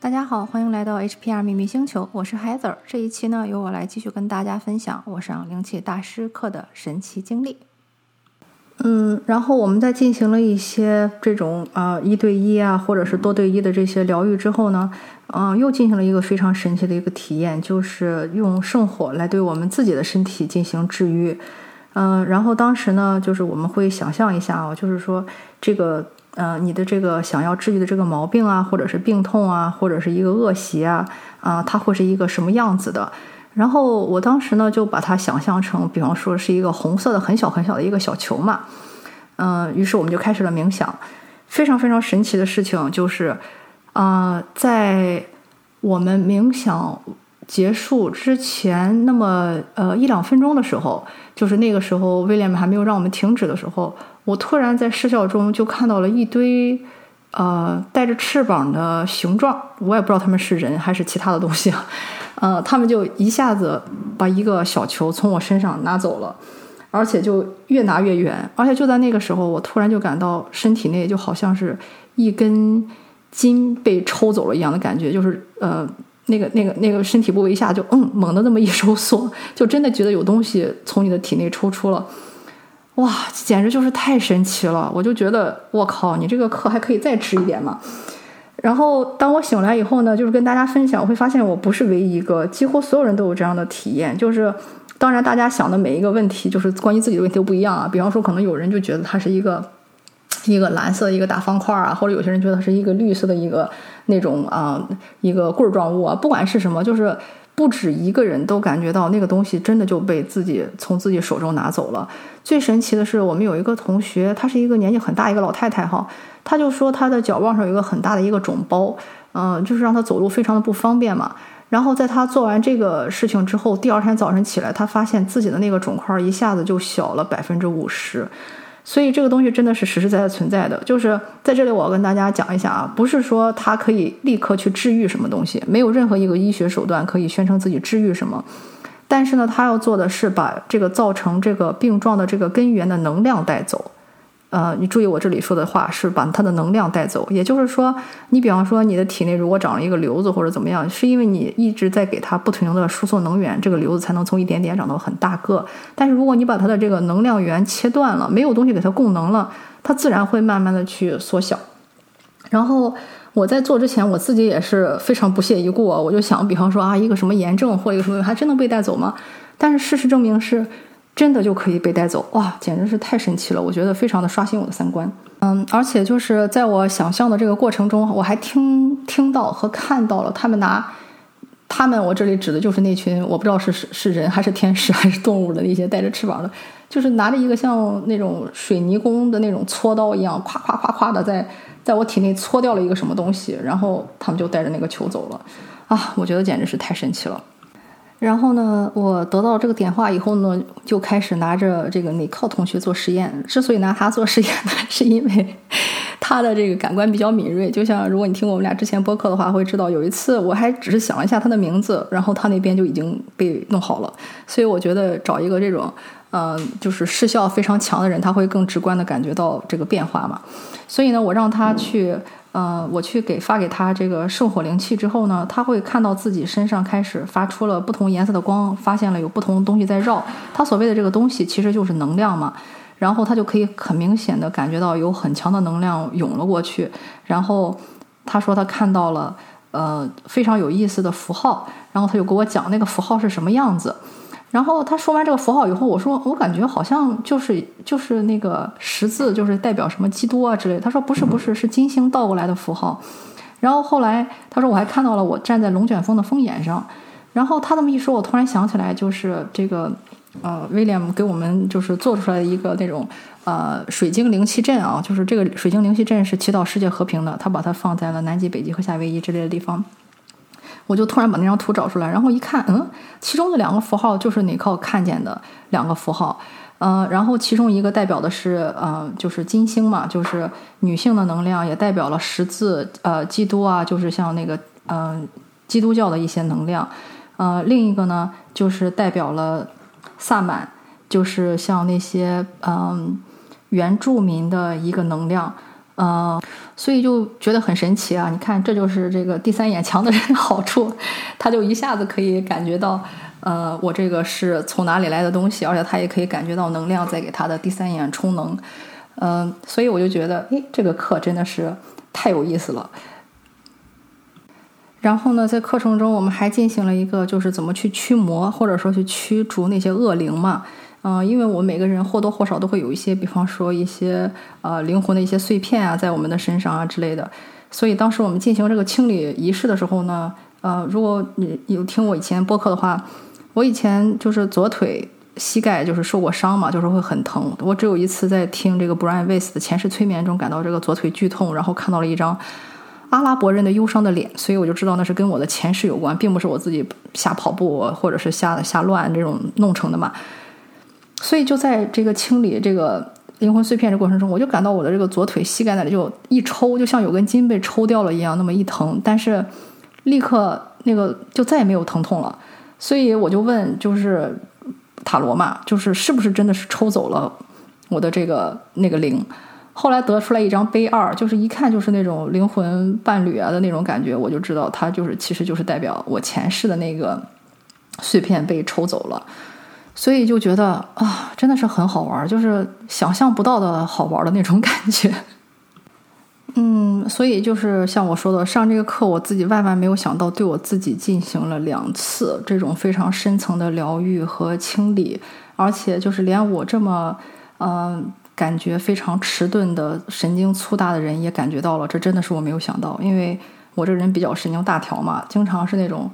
大家好，欢迎来到 HPR 秘密星球，我是 Heather。这一期呢，由我来继续跟大家分享我上灵气大师课的神奇经历。嗯，然后我们在进行了一些这种啊一对一啊，或者是多对一的这些疗愈之后呢，嗯，又进行了一个非常神奇的一个体验，就是用圣火来对我们自己的身体进行治愈。嗯，然后当时呢，就是我们会想象一下啊，就是说这个。呃，你的这个想要治愈的这个毛病啊，或者是病痛啊，或者是一个恶习啊，啊，它会是一个什么样子的？然后我当时呢，就把它想象成，比方说是一个红色的很小很小的一个小球嘛。嗯，于是我们就开始了冥想。非常非常神奇的事情就是，啊，在我们冥想结束之前，那么呃一两分钟的时候，就是那个时候威廉还没有让我们停止的时候。我突然在视效中就看到了一堆，呃，带着翅膀的形状，我也不知道他们是人还是其他的东西，呃，他们就一下子把一个小球从我身上拿走了，而且就越拿越远，而且就在那个时候，我突然就感到身体内就好像是一根筋被抽走了一样的感觉，就是呃，那个那个那个身体部位一下就嗯猛的那么一收缩，就真的觉得有东西从你的体内抽出了。哇，简直就是太神奇了！我就觉得，我靠，你这个课还可以再吃一点嘛。然后当我醒来以后呢，就是跟大家分享，我会发现我不是唯一一个，几乎所有人都有这样的体验。就是，当然大家想的每一个问题，就是关于自己的问题都不一样啊。比方说，可能有人就觉得它是一个一个蓝色一个大方块啊，或者有些人觉得它是一个绿色的一个那种啊一个棍儿状物啊。不管是什么，就是。不止一个人都感觉到那个东西真的就被自己从自己手中拿走了。最神奇的是，我们有一个同学，她是一个年纪很大一个老太太哈，她就说她的脚腕上有一个很大的一个肿包，嗯，就是让她走路非常的不方便嘛。然后在她做完这个事情之后，第二天早晨起来，她发现自己的那个肿块一下子就小了百分之五十。所以这个东西真的是实实在在存在的，就是在这里我要跟大家讲一下啊，不是说它可以立刻去治愈什么东西，没有任何一个医学手段可以宣称自己治愈什么，但是呢，它要做的是把这个造成这个病状的这个根源的能量带走。呃，你注意我这里说的话是把它的能量带走，也就是说，你比方说你的体内如果长了一个瘤子或者怎么样，是因为你一直在给它不停的输送能源，这个瘤子才能从一点点长到很大个。但是如果你把它的这个能量源切断了，没有东西给它供能了，它自然会慢慢的去缩小。然后我在做之前，我自己也是非常不屑一顾啊，我就想，比方说啊，一个什么炎症或一个什么，还真能被带走吗？但是事实证明是。真的就可以被带走哇，简直是太神奇了！我觉得非常的刷新我的三观。嗯，而且就是在我想象的这个过程中，我还听听到和看到了他们拿他们，我这里指的就是那群我不知道是是是人还是天使 还是动物的那些带着翅膀的，就是拿着一个像那种水泥工的那种锉刀一样，咵咵咵咵的在在我体内搓掉了一个什么东西，然后他们就带着那个球走了。啊，我觉得简直是太神奇了。然后呢，我得到这个点化以后呢，就开始拿着这个内靠同学做实验。之所以拿他做实验呢，是因为他的这个感官比较敏锐。就像如果你听我们俩之前播客的话，会知道有一次我还只是想了一下他的名字，然后他那边就已经被弄好了。所以我觉得找一个这种，嗯，就是视效非常强的人，他会更直观的感觉到这个变化嘛。所以呢，我让他去。嗯，我去给发给他这个圣火灵气之后呢，他会看到自己身上开始发出了不同颜色的光，发现了有不同东西在绕。他所谓的这个东西其实就是能量嘛，然后他就可以很明显的感觉到有很强的能量涌了过去。然后他说他看到了呃非常有意思的符号，然后他就给我讲那个符号是什么样子。然后他说完这个符号以后，我说我感觉好像就是就是那个十字，就是代表什么基督啊之类。他说不是不是，是金星倒过来的符号。然后后来他说我还看到了我站在龙卷风的风眼上。然后他这么一说，我突然想起来，就是这个呃威廉姆给我们就是做出来的一个那种呃水晶灵气阵啊，就是这个水晶灵气阵是祈祷世界和平的，他把它放在了南极、北极和夏威夷之类的地方。我就突然把那张图找出来，然后一看，嗯，其中的两个符号就是你靠看见的两个符号，嗯，然后其中一个代表的是，呃，就是金星嘛，就是女性的能量，也代表了十字，呃，基督啊，就是像那个，嗯，基督教的一些能量，呃，另一个呢，就是代表了萨满，就是像那些，嗯，原住民的一个能量，呃，所以就觉得很神奇啊！你看，这就是这个第三眼强的人的好处，他就一下子可以感觉到，呃，我这个是从哪里来的东西，而且他也可以感觉到能量在给他的第三眼充能，嗯，所以我就觉得，诶，这个课真的是太有意思了。然后呢，在课程中我们还进行了一个，就是怎么去驱魔，或者说去驱逐那些恶灵嘛。嗯，因为我们每个人或多或少都会有一些，比方说一些呃灵魂的一些碎片啊，在我们的身上啊之类的。所以当时我们进行这个清理仪式的时候呢，呃，如果你有听我以前播客的话，我以前就是左腿膝盖就是受过伤嘛，就是会很疼。我只有一次在听这个 Brian Weiss 的前世催眠中感到这个左腿剧痛，然后看到了一张阿拉伯人的忧伤的脸，所以我就知道那是跟我的前世有关，并不是我自己瞎跑步或者是瞎瞎乱这种弄成的嘛。所以就在这个清理这个灵魂碎片的过程中，我就感到我的这个左腿膝盖那里就一抽，就像有根筋被抽掉了一样，那么一疼。但是立刻那个就再也没有疼痛了。所以我就问，就是塔罗嘛，就是是不是真的是抽走了我的这个那个灵？后来得出来一张杯二，就是一看就是那种灵魂伴侣啊的那种感觉，我就知道它就是其实就是代表我前世的那个碎片被抽走了。所以就觉得啊，真的是很好玩，就是想象不到的好玩的那种感觉。嗯，所以就是像我说的，上这个课，我自己万万没有想到，对我自己进行了两次这种非常深层的疗愈和清理，而且就是连我这么嗯感觉非常迟钝的神经粗大的人也感觉到了，这真的是我没有想到，因为我这人比较神经大条嘛，经常是那种。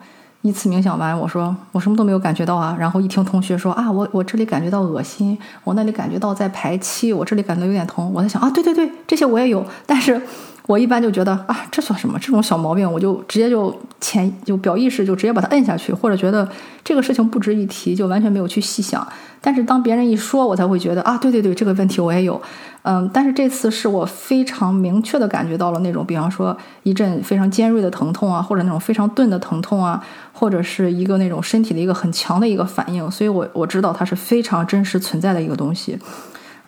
一次冥想完，我说我什么都没有感觉到啊。然后一听同学说啊，我我这里感觉到恶心，我那里感觉到在排气，我这里感觉有点疼。我在想啊，对对对，这些我也有，但是。我一般就觉得啊，这算什么？这种小毛病，我就直接就潜就表意识就直接把它摁下去，或者觉得这个事情不值一提，就完全没有去细想。但是当别人一说，我才会觉得啊，对对对，这个问题我也有。嗯，但是这次是我非常明确的感觉到了那种，比方说一阵非常尖锐的疼痛啊，或者那种非常钝的疼痛啊，或者是一个那种身体的一个很强的一个反应。所以我我知道它是非常真实存在的一个东西。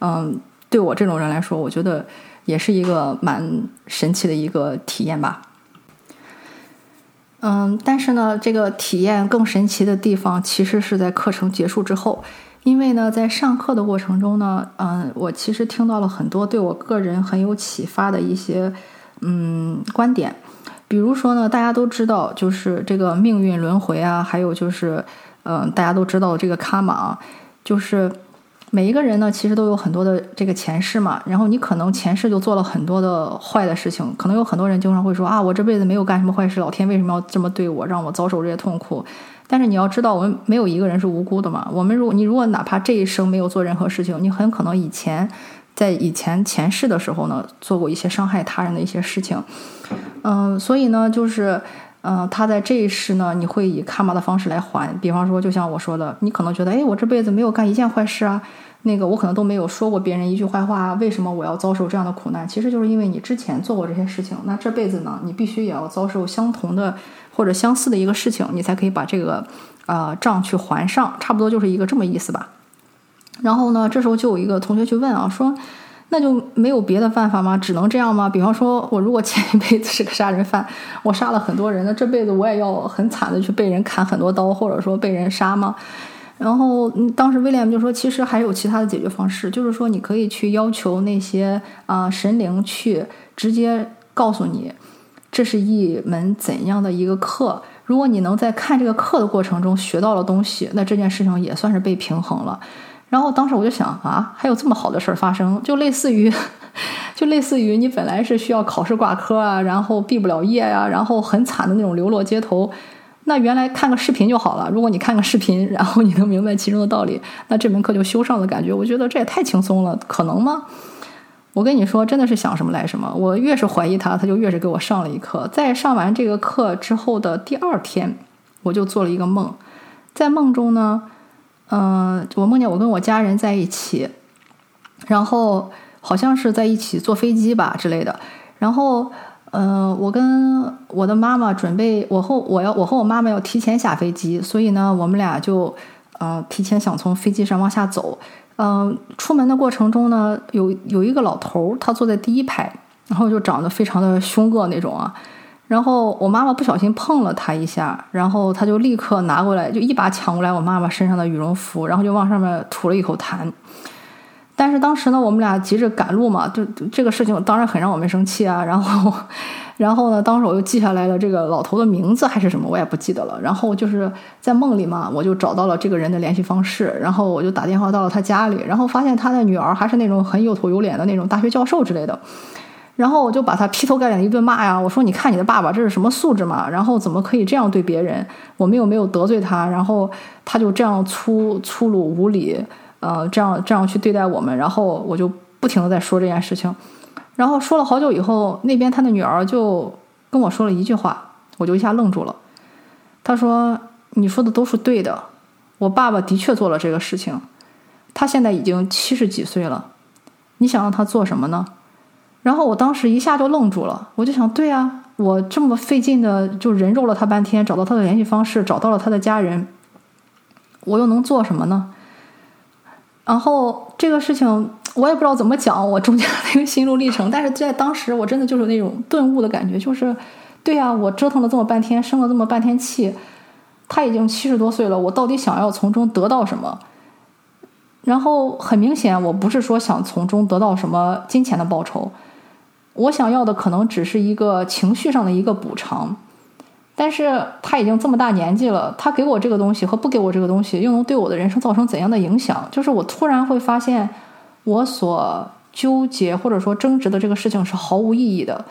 嗯，对我这种人来说，我觉得。也是一个蛮神奇的一个体验吧，嗯，但是呢，这个体验更神奇的地方其实是在课程结束之后，因为呢，在上课的过程中呢，嗯，我其实听到了很多对我个人很有启发的一些嗯观点，比如说呢，大家都知道就是这个命运轮回啊，还有就是嗯，大家都知道这个卡玛，就是。每一个人呢，其实都有很多的这个前世嘛。然后你可能前世就做了很多的坏的事情，可能有很多人经常会说啊，我这辈子没有干什么坏事，老天为什么要这么对我，让我遭受这些痛苦？但是你要知道，我们没有一个人是无辜的嘛。我们如果你如果哪怕这一生没有做任何事情，你很可能以前在以前前世的时候呢，做过一些伤害他人的一些事情。嗯，所以呢，就是嗯，他在这一世呢，你会以卡玛的方式来还。比方说，就像我说的，你可能觉得，哎，我这辈子没有干一件坏事啊。那个我可能都没有说过别人一句坏话，为什么我要遭受这样的苦难？其实就是因为你之前做过这些事情，那这辈子呢，你必须也要遭受相同的或者相似的一个事情，你才可以把这个呃账去还上，差不多就是一个这么意思吧。然后呢，这时候就有一个同学去问啊，说那就没有别的办法吗？只能这样吗？比方说我如果前一辈子是个杀人犯，我杀了很多人，那这辈子我也要很惨的去被人砍很多刀，或者说被人杀吗？然后当时威廉就说：“其实还有其他的解决方式，就是说你可以去要求那些啊神灵去直接告诉你，这是一门怎样的一个课。如果你能在看这个课的过程中学到了东西，那这件事情也算是被平衡了。然后当时我就想啊，还有这么好的事儿发生，就类似于，就类似于你本来是需要考试挂科啊，然后毕不了业呀，然后很惨的那种流落街头。”那原来看个视频就好了。如果你看个视频，然后你能明白其中的道理，那这门课就修上的感觉，我觉得这也太轻松了，可能吗？我跟你说，真的是想什么来什么。我越是怀疑他，他就越是给我上了一课。在上完这个课之后的第二天，我就做了一个梦，在梦中呢，嗯，我梦见我跟我家人在一起，然后好像是在一起坐飞机吧之类的，然后。嗯，我跟我的妈妈准备，我和我要我和我妈妈要提前下飞机，所以呢，我们俩就呃提前想从飞机上往下走。嗯，出门的过程中呢，有有一个老头，他坐在第一排，然后就长得非常的凶恶那种啊。然后我妈妈不小心碰了他一下，然后他就立刻拿过来，就一把抢过来我妈妈身上的羽绒服，然后就往上面吐了一口痰。但是当时呢，我们俩急着赶路嘛，就这个事情当然很让我们生气啊。然后，然后呢，当时我又记下来了这个老头的名字还是什么，我也不记得了。然后就是在梦里嘛，我就找到了这个人的联系方式，然后我就打电话到了他家里，然后发现他的女儿还是那种很有头有脸的那种大学教授之类的。然后我就把他劈头盖脸的一顿骂呀！我说：“你看你的爸爸这是什么素质嘛？然后怎么可以这样对别人？我们又没有得罪他，然后他就这样粗粗鲁无礼，呃，这样这样去对待我们。然后我就不停的在说这件事情，然后说了好久以后，那边他的女儿就跟我说了一句话，我就一下愣住了。他说：‘你说的都是对的，我爸爸的确做了这个事情，他现在已经七十几岁了，你想让他做什么呢？’”然后我当时一下就愣住了，我就想，对啊，我这么费劲的就人肉了他半天，找到他的联系方式，找到了他的家人，我又能做什么呢？然后这个事情我也不知道怎么讲，我中间那个心路历程，但是在当时我真的就是那种顿悟的感觉，就是，对啊，我折腾了这么半天，生了这么半天气，他已经七十多岁了，我到底想要从中得到什么？然后很明显，我不是说想从中得到什么金钱的报酬。我想要的可能只是一个情绪上的一个补偿，但是他已经这么大年纪了，他给我这个东西和不给我这个东西，又能对我的人生造成怎样的影响？就是我突然会发现，我所纠结或者说争执的这个事情是毫无意义的。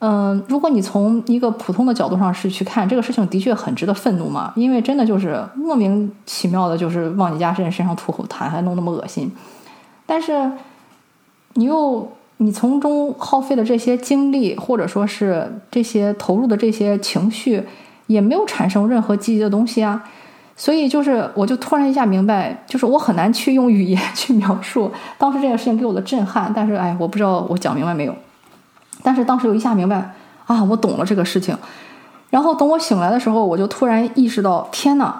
嗯，如果你从一个普通的角度上是去看这个事情，的确很值得愤怒嘛，因为真的就是莫名其妙的，就是往你家人身上吐口痰，还弄那么恶心。但是你又。你从中耗费的这些精力，或者说是这些投入的这些情绪，也没有产生任何积极的东西啊。所以就是，我就突然一下明白，就是我很难去用语言去描述当时这件事情给我的震撼。但是，哎，我不知道我讲明白没有。但是当时我一下明白啊，我懂了这个事情。然后等我醒来的时候，我就突然意识到，天呐，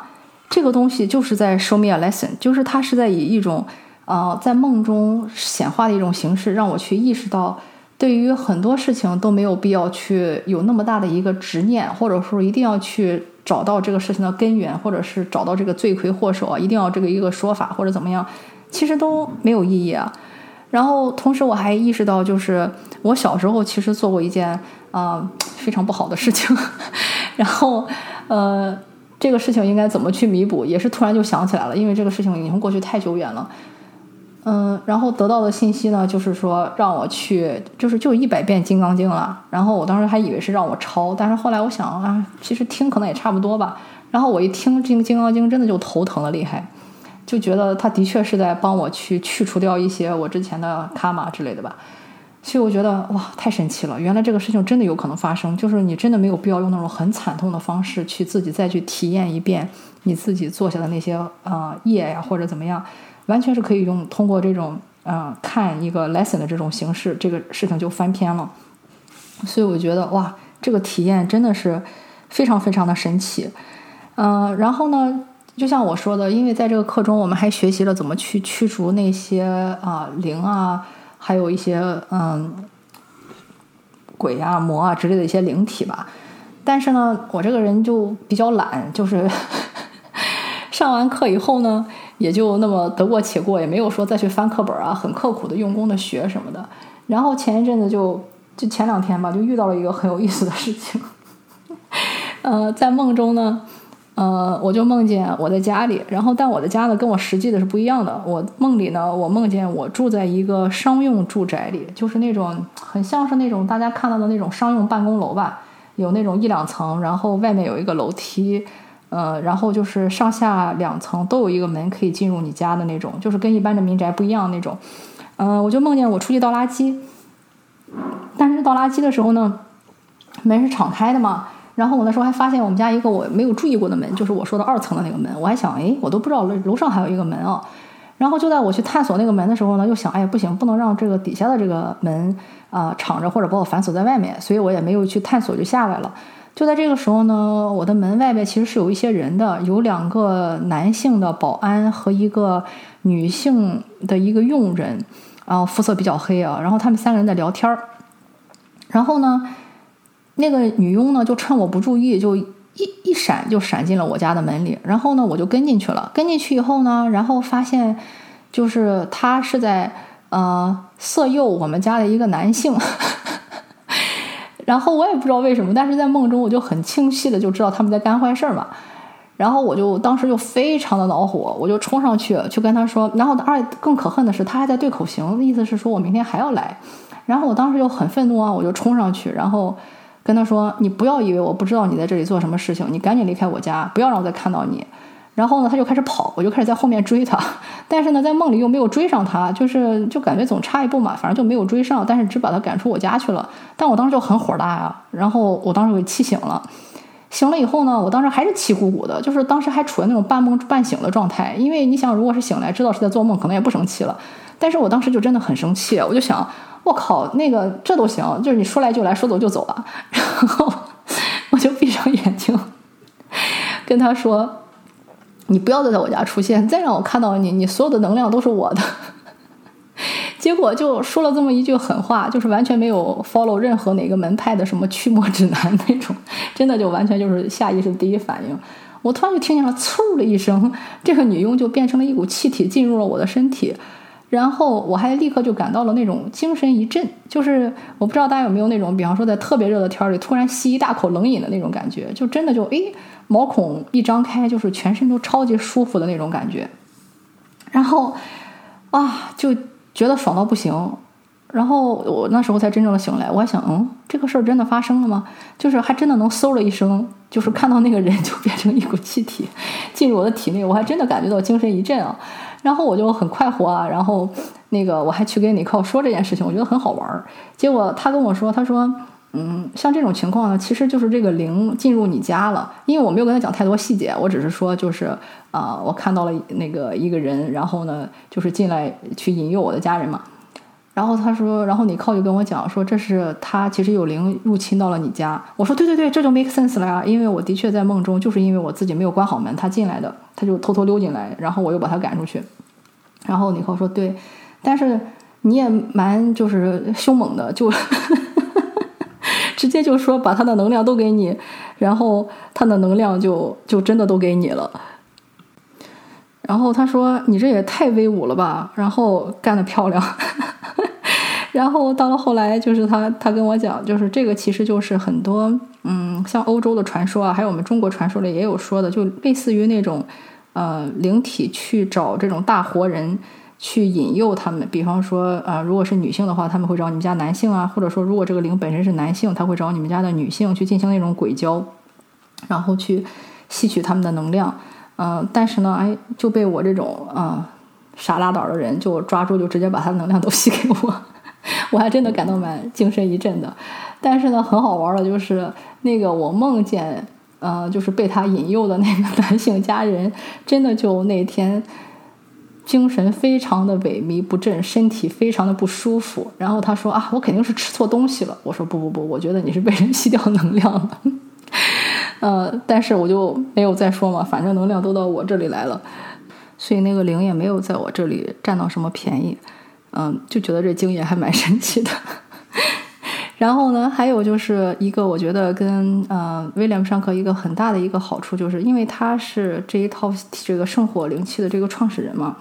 这个东西就是在 show me a lesson，就是它是在以一种。啊，在梦中显化的一种形式，让我去意识到，对于很多事情都没有必要去有那么大的一个执念，或者说一定要去找到这个事情的根源，或者是找到这个罪魁祸首啊，一定要这个一个说法或者怎么样，其实都没有意义啊。然后同时我还意识到，就是我小时候其实做过一件啊非常不好的事情，然后呃这个事情应该怎么去弥补，也是突然就想起来了，因为这个事情已经过去太久远了。嗯，然后得到的信息呢，就是说让我去，就是就一百遍《金刚经》了。然后我当时还以为是让我抄，但是后来我想啊，其实听可能也差不多吧。然后我一听这个《金刚经》，真的就头疼的厉害，就觉得他的确是在帮我去去除掉一些我之前的卡玛之类的吧。所以我觉得哇，太神奇了！原来这个事情真的有可能发生，就是你真的没有必要用那种很惨痛的方式去自己再去体验一遍你自己做下的那些啊业呀，或者怎么样。完全是可以用通过这种啊看一个 lesson 的这种形式，这个事情就翻篇了。所以我觉得哇，这个体验真的是非常非常的神奇。嗯，然后呢，就像我说的，因为在这个课中，我们还学习了怎么去驱逐那些啊灵啊，还有一些嗯鬼啊魔啊之类的一些灵体吧。但是呢，我这个人就比较懒，就是 上完课以后呢。也就那么得过且过，也没有说再去翻课本啊，很刻苦的用功的学什么的。然后前一阵子就就前两天吧，就遇到了一个很有意思的事情。呃，在梦中呢，呃，我就梦见我在家里，然后但我的家呢跟我实际的是不一样的。我梦里呢，我梦见我住在一个商用住宅里，就是那种很像是那种大家看到的那种商用办公楼吧，有那种一两层，然后外面有一个楼梯。呃，然后就是上下两层都有一个门可以进入你家的那种，就是跟一般的民宅不一样那种。嗯，我就梦见我出去倒垃圾，但是倒垃圾的时候呢，门是敞开的嘛。然后我那时候还发现我们家一个我没有注意过的门，就是我说的二层的那个门。我还想，哎，我都不知道楼楼上还有一个门啊。然后就在我去探索那个门的时候呢，又想，哎，不行，不能让这个底下的这个门啊敞着，或者把我反锁在外面，所以我也没有去探索，就下来了。就在这个时候呢，我的门外边其实是有一些人的，有两个男性的保安和一个女性的一个佣人，然后肤色比较黑啊，然后他们三个人在聊天儿。然后呢，那个女佣呢就趁我不注意，就一一闪就闪进了我家的门里。然后呢，我就跟进去了。跟进去以后呢，然后发现就是他是在呃色诱我们家的一个男性。然后我也不知道为什么，但是在梦中我就很清晰的就知道他们在干坏事儿嘛。然后我就当时就非常的恼火，我就冲上去去跟他说。然后而且更可恨的是，他还在对口型，意思是说我明天还要来。然后我当时就很愤怒啊，我就冲上去，然后跟他说：“你不要以为我不知道你在这里做什么事情，你赶紧离开我家，不要让我再看到你。”然后呢，他就开始跑，我就开始在后面追他，但是呢，在梦里又没有追上他，就是就感觉总差一步嘛，反正就没有追上，但是只把他赶出我家去了。但我当时就很火大呀，然后我当时给气醒了，醒了以后呢，我当时还是气鼓鼓的，就是当时还处在那种半梦半醒的状态，因为你想，如果是醒来知道是在做梦，可能也不生气了，但是我当时就真的很生气，我就想。我靠，那个这都行，就是你说来就来，说走就走了。然后我就闭上眼睛，跟他说：“你不要再在我家出现，再让我看到你，你所有的能量都是我的。”结果就说了这么一句狠话，就是完全没有 follow 任何哪个门派的什么驱魔指南那种，真的就完全就是下意识第一反应。我突然就听见了“嗖”的一声，这个女佣就变成了一股气体进入了我的身体。然后我还立刻就感到了那种精神一振，就是我不知道大家有没有那种，比方说在特别热的天儿里突然吸一大口冷饮的那种感觉，就真的就诶毛孔一张开，就是全身都超级舒服的那种感觉。然后啊，就觉得爽到不行。然后我那时候才真正的醒来，我还想，嗯，这个事儿真的发生了吗？就是还真的能嗖了一声，就是看到那个人就变成一股气体进入我的体内，我还真的感觉到精神一振啊。然后我就很快活啊，然后那个我还去跟尼克说这件事情，我觉得很好玩儿。结果他跟我说，他说，嗯，像这种情况呢，其实就是这个灵进入你家了。因为我没有跟他讲太多细节，我只是说，就是啊，我看到了那个一个人，然后呢，就是进来去引诱我的家人嘛。然后他说，然后你靠就跟我讲说，这是他其实有灵入侵到了你家。我说对对对，这就 make sense 了呀，因为我的确在梦中，就是因为我自己没有关好门，他进来的，他就偷偷溜进来，然后我又把他赶出去。然后你靠说对，但是你也蛮就是凶猛的，就直接就说把他的能量都给你，然后他的能量就就真的都给你了。然后他说你这也太威武了吧，然后干得漂亮。然后到了后来，就是他他跟我讲，就是这个其实就是很多嗯，像欧洲的传说啊，还有我们中国传说里也有说的，就类似于那种呃灵体去找这种大活人去引诱他们。比方说啊，如果是女性的话，他们会找你们家男性啊，或者说如果这个灵本身是男性，他会找你们家的女性去进行那种鬼交，然后去吸取他们的能量。嗯，但是呢，哎，就被我这种啊傻拉倒的人就抓住，就直接把他的能量都吸给我。我还真的感到蛮精神一振的，但是呢，很好玩的就是那个我梦见，呃，就是被他引诱的那个男性家人，真的就那天精神非常的萎靡不振，身体非常的不舒服。然后他说啊，我肯定是吃错东西了。我说不不不，我觉得你是被人吸掉能量了。呃，但是我就没有再说嘛，反正能量都到我这里来了，所以那个灵也没有在我这里占到什么便宜。嗯，就觉得这经验还蛮神奇的。然后呢，还有就是一个，我觉得跟呃威廉姆上课一个很大的一个好处，就是因为他是这一套这个圣火灵气的这个创始人嘛，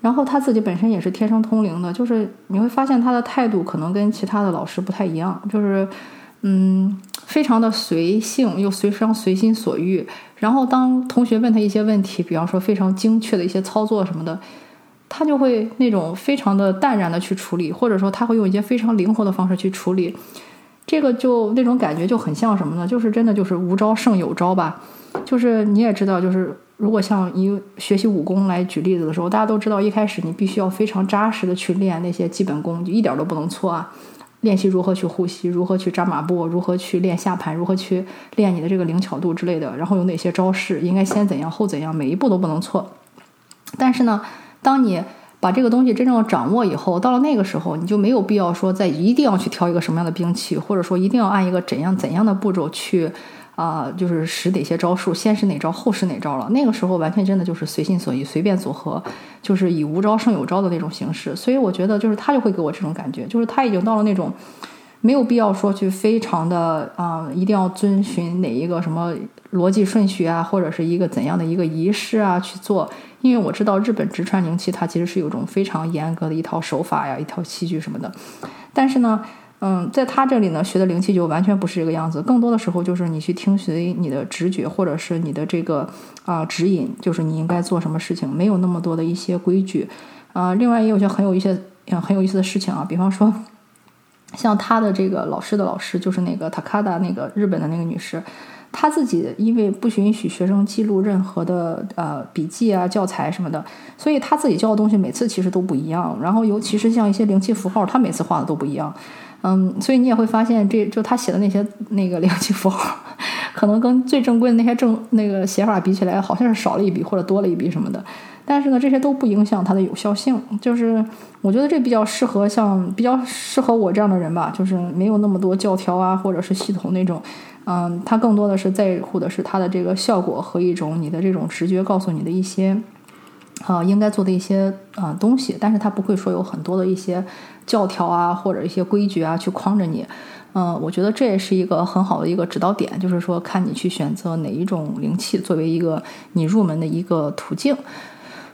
然后他自己本身也是天生通灵的，就是你会发现他的态度可能跟其他的老师不太一样，就是嗯，非常的随性又随常随心所欲。然后当同学问他一些问题，比方说非常精确的一些操作什么的。他就会那种非常的淡然的去处理，或者说他会用一些非常灵活的方式去处理，这个就那种感觉就很像什么呢？就是真的就是无招胜有招吧。就是你也知道，就是如果像以学习武功来举例子的时候，大家都知道一开始你必须要非常扎实的去练那些基本功，就一点都不能错啊。练习如何去呼吸，如何去扎马步，如何去练下盘，如何去练你的这个灵巧度之类的，然后有哪些招式应该先怎样后怎样，每一步都不能错。但是呢。当你把这个东西真正掌握以后，到了那个时候，你就没有必要说再一定要去挑一个什么样的兵器，或者说一定要按一个怎样怎样的步骤去啊，就是使哪些招数，先使哪招，后使哪招了。那个时候完全真的就是随心所欲，随便组合，就是以无招胜有招的那种形式。所以我觉得，就是他就会给我这种感觉，就是他已经到了那种没有必要说去非常的啊，一定要遵循哪一个什么逻辑顺序啊，或者是一个怎样的一个仪式啊去做。因为我知道日本直传灵气，它其实是有种非常严格的一套手法呀，一套器具什么的。但是呢，嗯，在他这里呢，学的灵气就完全不是这个样子。更多的时候就是你去听随你的直觉，或者是你的这个啊指引，就是你应该做什么事情，没有那么多的一些规矩。啊，另外也有些很有一些很有意思的事情啊，比方说，像他的这个老师的老师，就是那个塔卡达那个日本的那个女士。她自己因为不允许学生记录任何的呃笔记啊、教材什么的，所以她自己教的东西每次其实都不一样。然后尤其是像一些灵气符号，她每次画的都不一样。嗯，所以你也会发现，这就他写的那些那个灵气符号，可能跟最正规的那些正那个写法比起来，好像是少了一笔或者多了一笔什么的。但是呢，这些都不影响它的有效性。就是我觉得这比较适合像比较适合我这样的人吧，就是没有那么多教条啊，或者是系统那种。嗯，他更多的是在乎的是它的这个效果和一种你的这种直觉告诉你的一些，啊，应该做的一些啊东西。但是他不会说有很多的一些教条啊，或者一些规矩啊去框着你。嗯，我觉得这也是一个很好的一个指导点，就是说看你去选择哪一种灵气作为一个你入门的一个途径。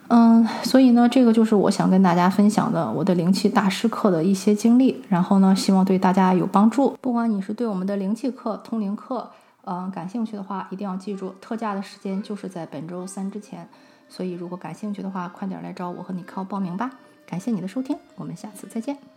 嗯，所以呢，这个就是我想跟大家分享的我的灵气大师课的一些经历，然后呢，希望对大家有帮助。不管你是对我们的灵气课、通灵课，嗯，感兴趣的话，一定要记住，特价的时间就是在本周三之前。所以，如果感兴趣的话，快点来找我和你靠报名吧。感谢你的收听，我们下次再见。